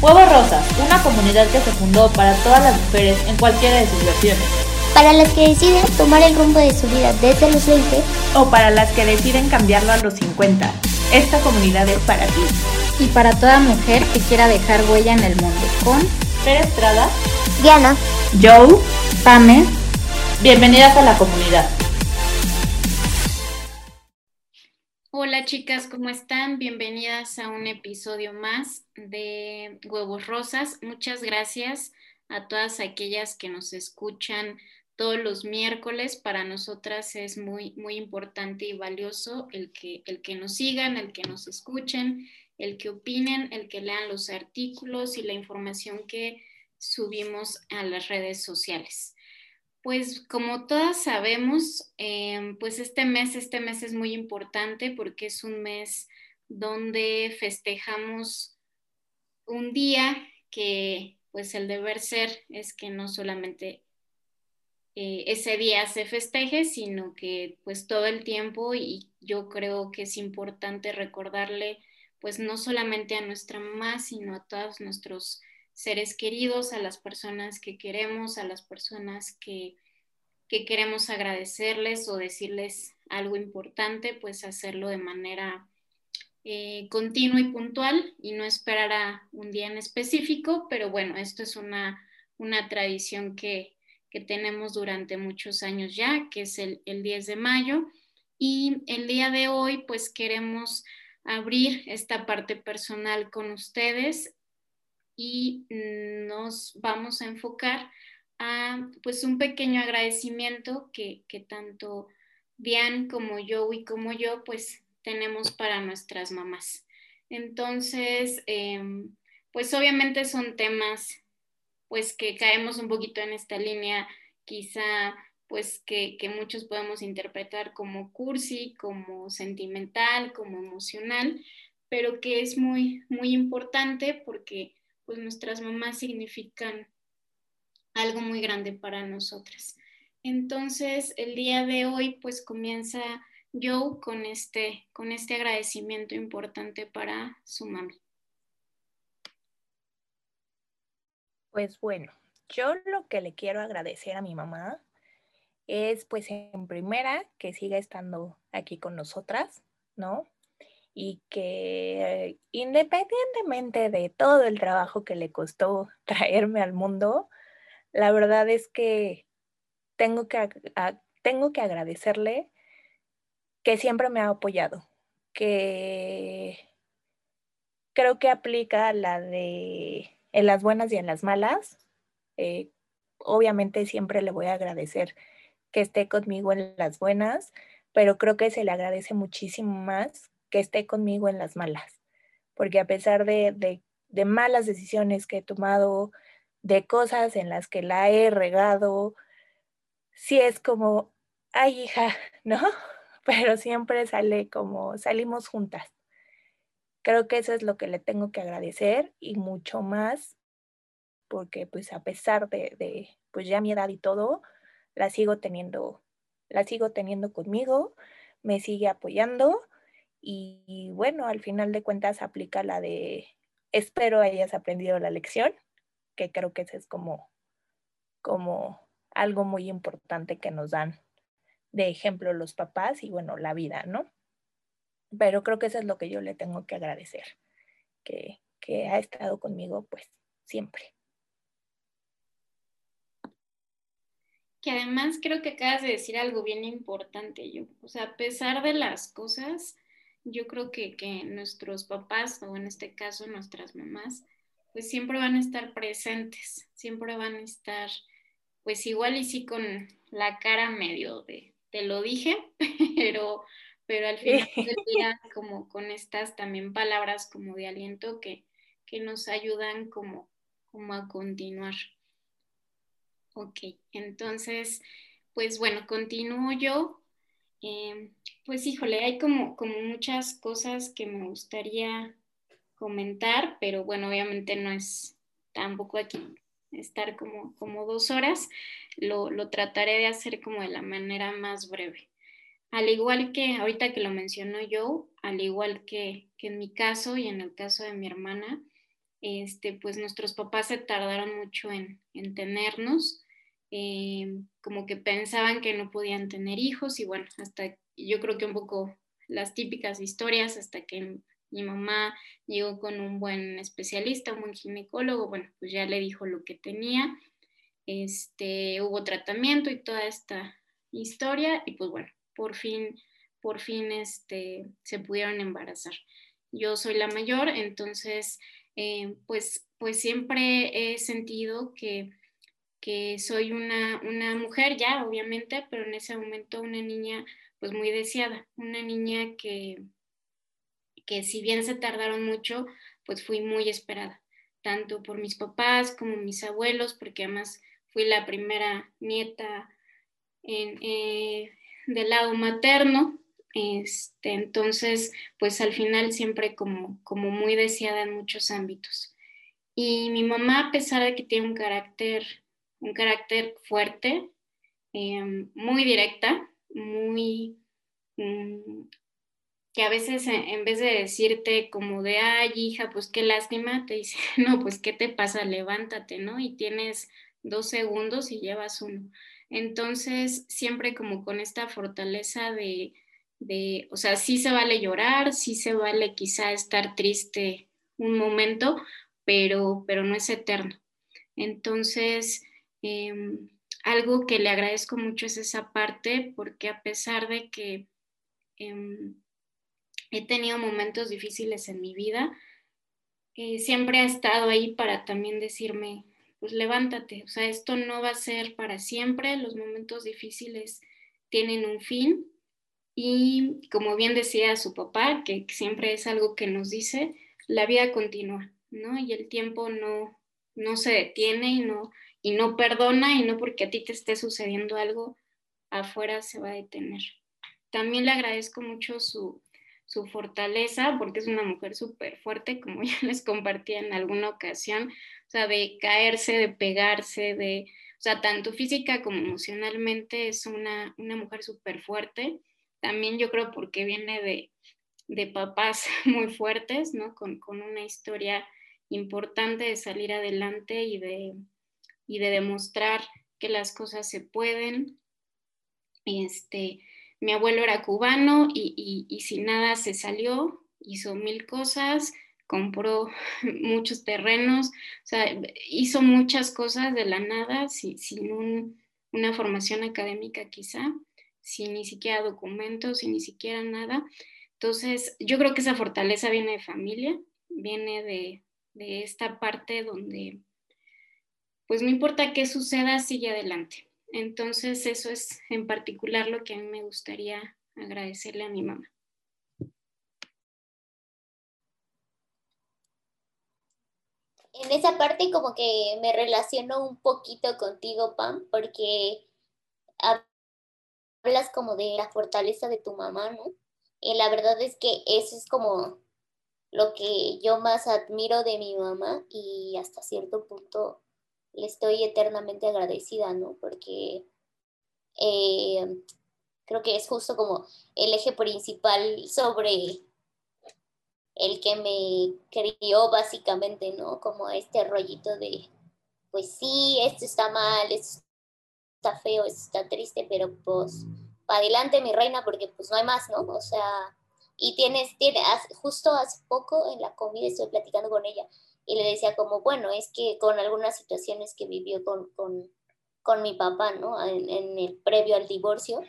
Huevos Rosas, una comunidad que se fundó para todas las mujeres en cualquiera de sus versiones. Para las que deciden tomar el rumbo de su vida desde los 20 o para las que deciden cambiarlo a los 50. Esta comunidad es para ti. Y para toda mujer que quiera dejar huella en el mundo. Con Fer Estrada, Diana, Joe, Pame. Bienvenidas a la comunidad. Hola chicas, ¿cómo están? Bienvenidas a un episodio más de Huevos Rosas. Muchas gracias a todas aquellas que nos escuchan todos los miércoles. Para nosotras es muy, muy importante y valioso el que, el que nos sigan, el que nos escuchen, el que opinen, el que lean los artículos y la información que subimos a las redes sociales. Pues como todas sabemos, em, pues este mes, este mes es muy importante porque es un mes donde festejamos un día que pues el deber ser es que no solamente eh, ese día se festeje, sino que pues todo el tiempo y yo creo que es importante recordarle pues no solamente a nuestra mamá, sino a todos nuestros seres queridos, a las personas que queremos, a las personas que, que queremos agradecerles o decirles algo importante, pues hacerlo de manera eh, continua y puntual y no esperar a un día en específico, pero bueno, esto es una, una tradición que, que tenemos durante muchos años ya, que es el, el 10 de mayo. Y el día de hoy, pues queremos abrir esta parte personal con ustedes y nos vamos a enfocar a pues un pequeño agradecimiento que, que tanto Diane como yo y como yo pues tenemos para nuestras mamás. Entonces, eh, pues obviamente son temas pues que caemos un poquito en esta línea quizá pues que, que, muchos podemos interpretar como cursi, como sentimental, como emocional, pero que es muy, muy importante porque pues nuestras mamás significan algo muy grande para nosotras. Entonces, el día de hoy pues comienza Joe con este, con este agradecimiento importante para su mami. Pues bueno, yo lo que le quiero agradecer a mi mamá es pues en primera que siga estando aquí con nosotras, ¿no? Y que independientemente de todo el trabajo que le costó traerme al mundo, la verdad es que tengo que, tengo que agradecerle que siempre me ha apoyado, que creo que aplica la de en las buenas y en las malas. Eh, obviamente siempre le voy a agradecer que esté conmigo en las buenas, pero creo que se le agradece muchísimo más que esté conmigo en las malas, porque a pesar de, de malas decisiones que he tomado, de cosas en las que la he regado, sí es como, ay hija, ¿no? Pero siempre sale como, salimos juntas. Creo que eso es lo que le tengo que agradecer y mucho más, porque pues a pesar de, pues ya mi edad y todo, la sigo teniendo, la sigo teniendo conmigo, me sigue apoyando y, y, bueno, al final de cuentas aplica la de espero hayas aprendido la lección, que creo que eso es como, como algo muy importante que nos dan de ejemplo los papás y bueno, la vida, ¿no? Pero creo que eso es lo que yo le tengo que agradecer, que, que ha estado conmigo pues siempre. que además creo que acabas de decir algo bien importante, yo, o sea, a pesar de las cosas, yo creo que, que nuestros papás, o en este caso nuestras mamás, pues siempre van a estar presentes, siempre van a estar, pues igual y sí con la cara medio de, te lo dije, pero, pero al final del día como con estas también palabras como de aliento que, que nos ayudan como, como a continuar. Ok, entonces, pues bueno, continúo yo. Eh, pues híjole, hay como, como muchas cosas que me gustaría comentar, pero bueno, obviamente no es tampoco aquí estar como, como dos horas, lo, lo, trataré de hacer como de la manera más breve. Al igual que ahorita que lo mencionó yo, al igual que, que en mi caso y en el caso de mi hermana, este, pues nuestros papás se tardaron mucho en, tenernos, eh, como que pensaban que no podían tener hijos y bueno, hasta yo creo que un poco las típicas historias hasta que mi mamá llegó con un buen especialista, un buen ginecólogo, bueno, pues ya le dijo lo que tenía, este, hubo tratamiento y toda esta historia y pues bueno, por fin, por fin este, se pudieron embarazar. Yo soy la mayor, entonces eh, pues, pues siempre he sentido que, que soy una, una mujer ya, obviamente, pero en ese momento una niña pues muy deseada, una niña que, que si bien se tardaron mucho, pues fui muy esperada, tanto por mis papás como mis abuelos, porque además fui la primera nieta eh, del lado materno, este, entonces, pues al final siempre como, como muy deseada en muchos ámbitos. Y mi mamá, a pesar de que tiene un carácter, un carácter fuerte, em, muy directa, muy, mm, que a veces en, vez de decirte como de, ay, hija, pues qué lástima, te dice, no, pues qué te pasa, levántate, ¿no? Y tienes dos segundos y llevas uno. Entonces, siempre como con esta fortaleza de, de, o sea, sí se vale llorar, sí se vale quizá estar triste un momento, pero, pero no es eterno. Entonces, em, algo que le agradezco mucho es esa parte, porque a pesar de que em, he tenido momentos difíciles en mi vida, eh, siempre ha estado ahí para también decirme, pues levántate, o sea, esto no va a ser para siempre, los momentos difíciles tienen un fin y como bien decía su papá, que siempre es algo que nos dice, la vida continúa, ¿no? Y el tiempo no, no se detiene y no, y no perdona y no porque a ti te esté sucediendo algo afuera se va a detener. También le agradezco mucho su, su fortaleza porque es una mujer súper fuerte, como ya les compartía en alguna ocasión, o sea, de caerse, de pegarse, de, o sea, tanto física como emocionalmente es una, una mujer súper fuerte. También yo creo porque viene de, de papás muy fuertes, ¿no? Con, con una historia importante de salir adelante y de, y de demostrar que las cosas se pueden. Este, mi abuelo era cubano y, sin nada se salió, hizo mil cosas, compró muchos terrenos, o sea, hizo muchas cosas de la nada, sin, sin una formación académica quizá, sin ni siquiera documentos, sin ni siquiera nada. Entonces, yo creo que esa fortaleza viene de familia, viene de, de esta parte donde pues no importa qué suceda, sigue adelante. Entonces, eso es en particular lo que a mí me gustaría agradecerle a mi mamá. En esa parte como que me relaciono un poquito contigo, Pam, porque hablas como de la fortaleza de tu mamá, ¿no? Y la verdad es que eso es como lo que yo más admiro de mi mamá y hasta cierto punto le estoy eternamente agradecida, ¿no? Porque eh, creo que es justo como el eje principal sobre el que me crió básicamente, ¿no? Como este rollito de, pues sí, esto está mal, esto está feo, esto está triste, pero pues para adelante mi reina porque pues no hay más, ¿no? O sea, y tienes, tienes, justo hace poco en la comida estoy platicando con ella y le decía como, bueno, es que con algunas situaciones que vivió con, con, con mi papá, ¿no? En, en, el previo al divorcio,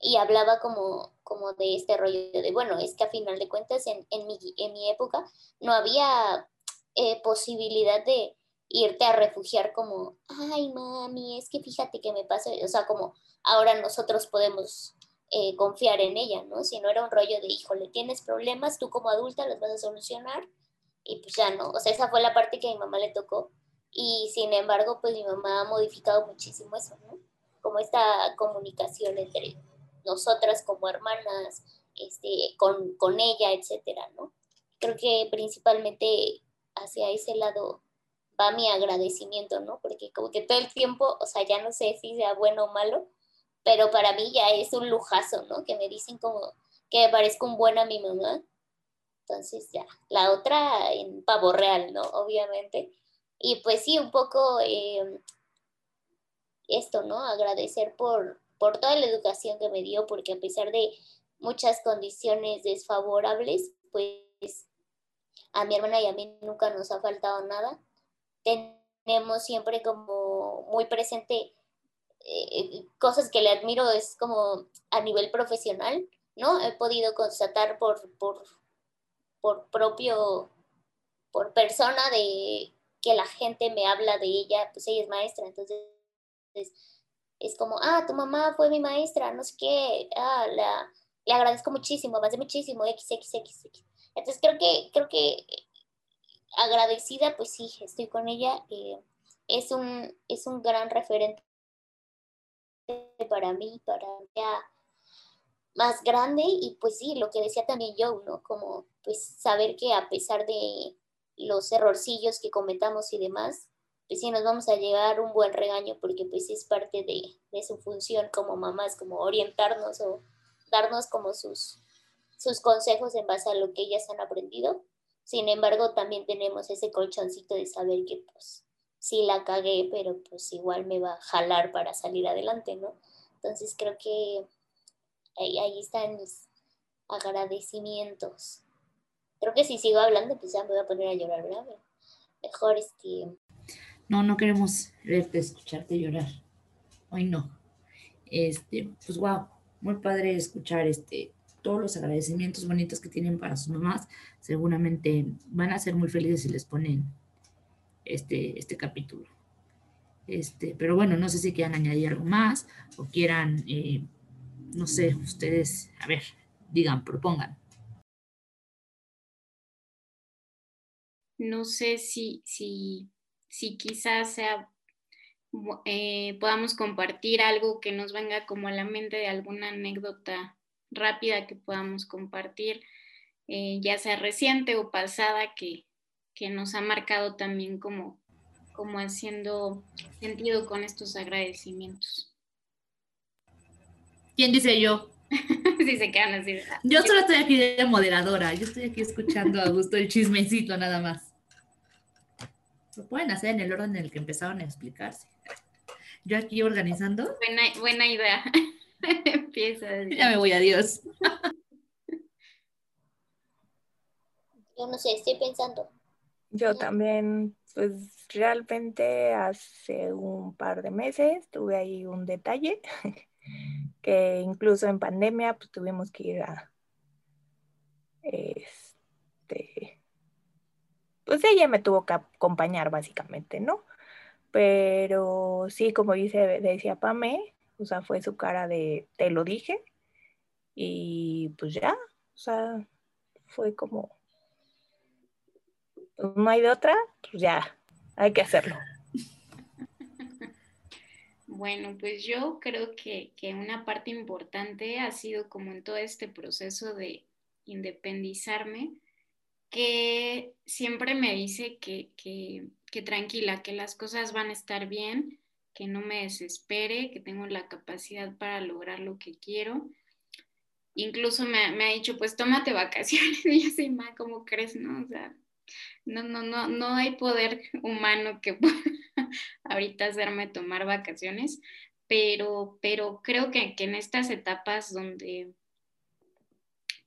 y hablaba como, como de este rollo de, bueno, es que a final de cuentas en, en, mi, en mi época no había eh, posibilidad de irte a refugiar como, ay mami, es que fíjate que me pasa, o sea, como ahora nosotros podemos eh, confiar en ella, ¿no? Si no era un rollo de, híjole, tienes problemas, tú como adulta los vas a solucionar y pues ya no, o sea, esa fue la parte que a mi mamá le tocó y sin embargo, pues mi mamá ha modificado muchísimo eso, ¿no? Como esta comunicación entre nosotras como hermanas, este, con, con ella, etcétera, ¿no? Creo que principalmente hacia ese lado va mi agradecimiento, ¿no? Porque como que todo el tiempo, o sea, ya no sé si sea bueno o malo, pero para mí ya es un lujazo, ¿no? Que me dicen como que me parezco un buen a mi mamá Entonces ya, la otra en pavo real, ¿no? Obviamente. Y pues sí, un poco eh, esto, ¿no? Agradecer por, por toda la educación que me dio, porque a pesar de muchas condiciones desfavorables, pues a mi hermana y a mí nunca nos ha faltado nada. Tenemos siempre como muy presente eh, cosas que le admiro, es como a nivel profesional, ¿no? He podido constatar por, por, por propio, por persona de que la gente me habla de ella, pues ella es maestra, entonces es como, ah, tu mamá fue mi maestra, no sé qué, ah, la, le agradezco muchísimo, más de muchísimo, XXX. Entonces creo que, creo que agradecida, pues sí, estoy con ella. Eh, es, un, es un gran referente para mí, para ella más grande y pues sí, lo que decía también yo, ¿no? Como pues saber que a pesar de los errorcillos que cometamos y demás, pues sí nos vamos a llevar un buen regaño porque pues es parte de, de su función como mamás, como orientarnos o darnos como sus, sus consejos en base a lo que ellas han aprendido. Sin embargo, también tenemos ese colchoncito de saber que pues sí la cagué, pero pues igual me va a jalar para salir adelante, ¿no? Entonces creo que ahí, ahí están mis agradecimientos. Creo que si sigo hablando, pues ya me voy a poner a llorar, ¿verdad? mejor este... No, no queremos verte, escucharte llorar. Hoy no. Este, pues wow, muy padre escuchar este, todos los agradecimientos bonitos que tienen para sus mamás. Seguramente van a ser muy felices si les ponen este, este capítulo. Este, pero bueno, no sé si quieran añadir algo más o quieran, eh, no sé, ustedes, a ver, digan, propongan. No sé si, si, si quizás eh, podamos compartir algo que nos venga como a la mente de alguna anécdota rápida que podamos compartir, eh, ya sea reciente o pasada, que, que, nos ha marcado también como, como haciendo sentido con estos agradecimientos. ¿Quién dice yo? sí, se quedan así. Yo solo estoy aquí de moderadora, yo estoy aquí escuchando a gusto el chismecito nada más. Lo pueden hacer en el orden en el que empezaron a explicarse. Yo aquí organizando. Buena, buena idea. Empieza. Ya me voy, adiós. Yo no sé, estoy pensando. Yo también, pues realmente hace un par de meses tuve ahí un detalle que incluso en pandemia pues tuvimos que ir a este pues ella me tuvo que acompañar básicamente, ¿no? Pero sí, como dice, decía Pame, o sea, fue su cara de te lo dije y pues ya, o sea, fue como, no hay de otra, pues ya, hay que hacerlo. Bueno, pues yo creo que, que, una parte importante ha sido como en todo este proceso de independizarme, que siempre me dice que, que, tranquila, que las cosas van a estar bien, que no me desespere, que tengo la capacidad para lograr lo que quiero. Incluso me, me ha dicho, pues tómate vacaciones. Y yo así, ma, ¿cómo crees? No, o sea, no, no, no, no hay poder humano que pueda ahorita hacerme tomar vacaciones, pero, pero creo que, que en estas etapas donde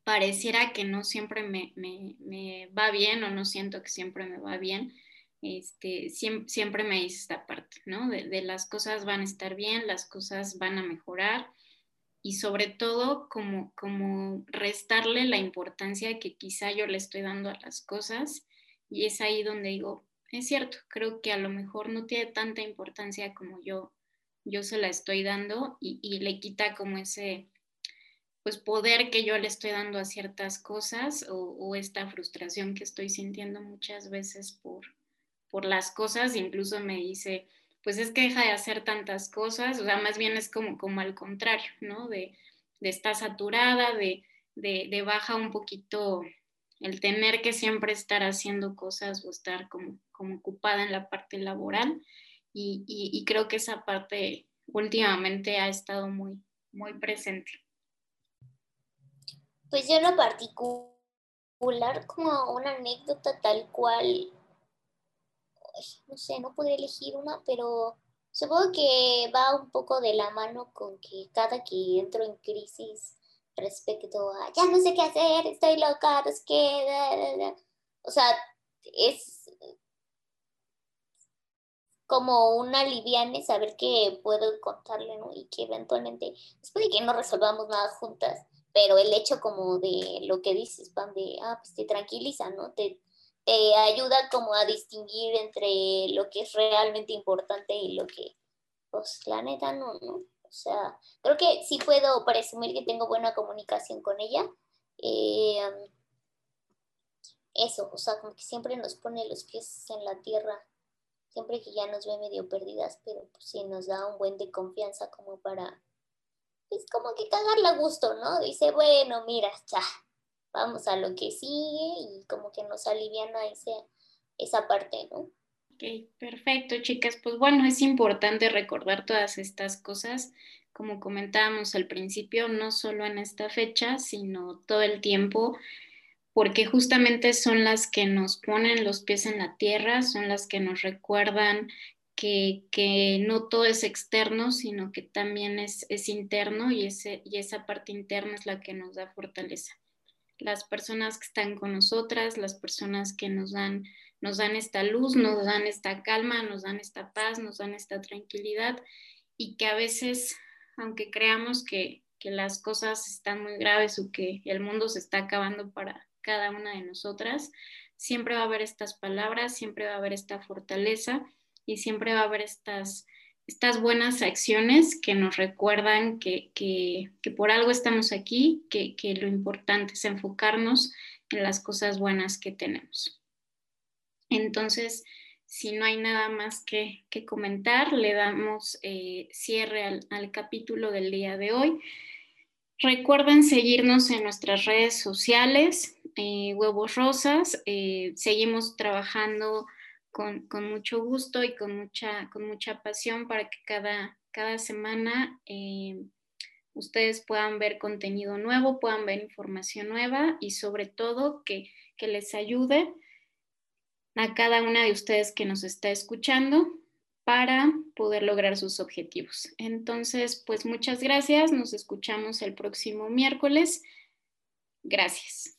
pareciera que no siempre me, va bien o no siento que siempre me va bien, este, siempre, me dice esta parte, ¿no? De, las cosas van a estar bien, las cosas van a mejorar y sobre todo como, como restarle la importancia que quizá yo le estoy dando a las cosas y es ahí donde digo, es cierto, creo que a lo mejor no tiene tanta importancia como yo, yo se la estoy dando y, y le quita como ese pues poder que yo le estoy dando a ciertas cosas o, esta frustración que estoy sintiendo muchas veces por, por las cosas, incluso me dice, pues es que deja de hacer tantas cosas, o sea, más bien es como, como al contrario, ¿no? De, de estar saturada, de, de, baja un poquito el tener que siempre estar haciendo cosas o estar como, como ocupada en la parte laboral y, y creo que esa parte últimamente ha estado muy, muy presente. Pues yo en lo particular como una anécdota tal cual, no sé, no podría elegir una, pero supongo que va un poco de la mano con que cada que entro en crisis respecto a, ya no sé qué hacer, estoy loca, es que, o sea, es como una liviane saber que puedo contarle, ¿no? Y que eventualmente, después de que no resolvamos nada juntas, pero el hecho como de lo que dices, Pam, de, ah, pues te tranquiliza, ¿no? Te, te ayuda como a distinguir entre lo que es realmente importante y lo que, pues, la neta no, ¿no? O sea, creo que sí puedo presumir que tengo buena comunicación con ella. Eh, eso, o sea, como que siempre nos pone los pies en la tierra, siempre que ya nos ve medio perdidas, pero pues sí nos da un buen de confianza como para es como que cagarle a gusto, ¿no? Dice, bueno, mira, ya, vamos a lo que sigue y como que nos aliviana ese, esa parte, ¿no? Ok, perfecto, chicas. Pues bueno, es importante recordar todas estas cosas, como comentábamos al principio, no solo en esta fecha, sino todo el tiempo, porque justamente son las que nos ponen los pies en la tierra, son las que nos recuerdan que, no todo es externo, sino que también es, interno y, esa parte interna es la que nos da fortaleza. Las personas que están con nosotras, las personas que nos dan, nos dan esta luz, nos dan esta calma, nos dan esta paz, nos dan esta tranquilidad y que a veces, aunque creamos que, que las cosas están muy graves o que el mundo se está acabando para cada una de nosotras, siempre va a haber estas palabras, siempre va a haber esta fortaleza y siempre va a haber estas, estas buenas acciones que nos recuerdan que, por algo estamos aquí, que, lo importante es enfocarnos en las cosas buenas que tenemos. Entonces, si no hay nada más que, comentar, le damos eh, cierre al, capítulo del día de hoy. Recuerden seguirnos en nuestras redes sociales, eh, Huevos Rosas. Eh, seguimos trabajando con, mucho gusto y con mucha, con mucha pasión para que cada, cada semana eh, ustedes puedan ver contenido nuevo, puedan ver información nueva y sobre todo que, que les ayude a cada una de ustedes que nos está escuchando para poder lograr sus objetivos. Entonces, pues muchas gracias, nos escuchamos el próximo miércoles. Gracias.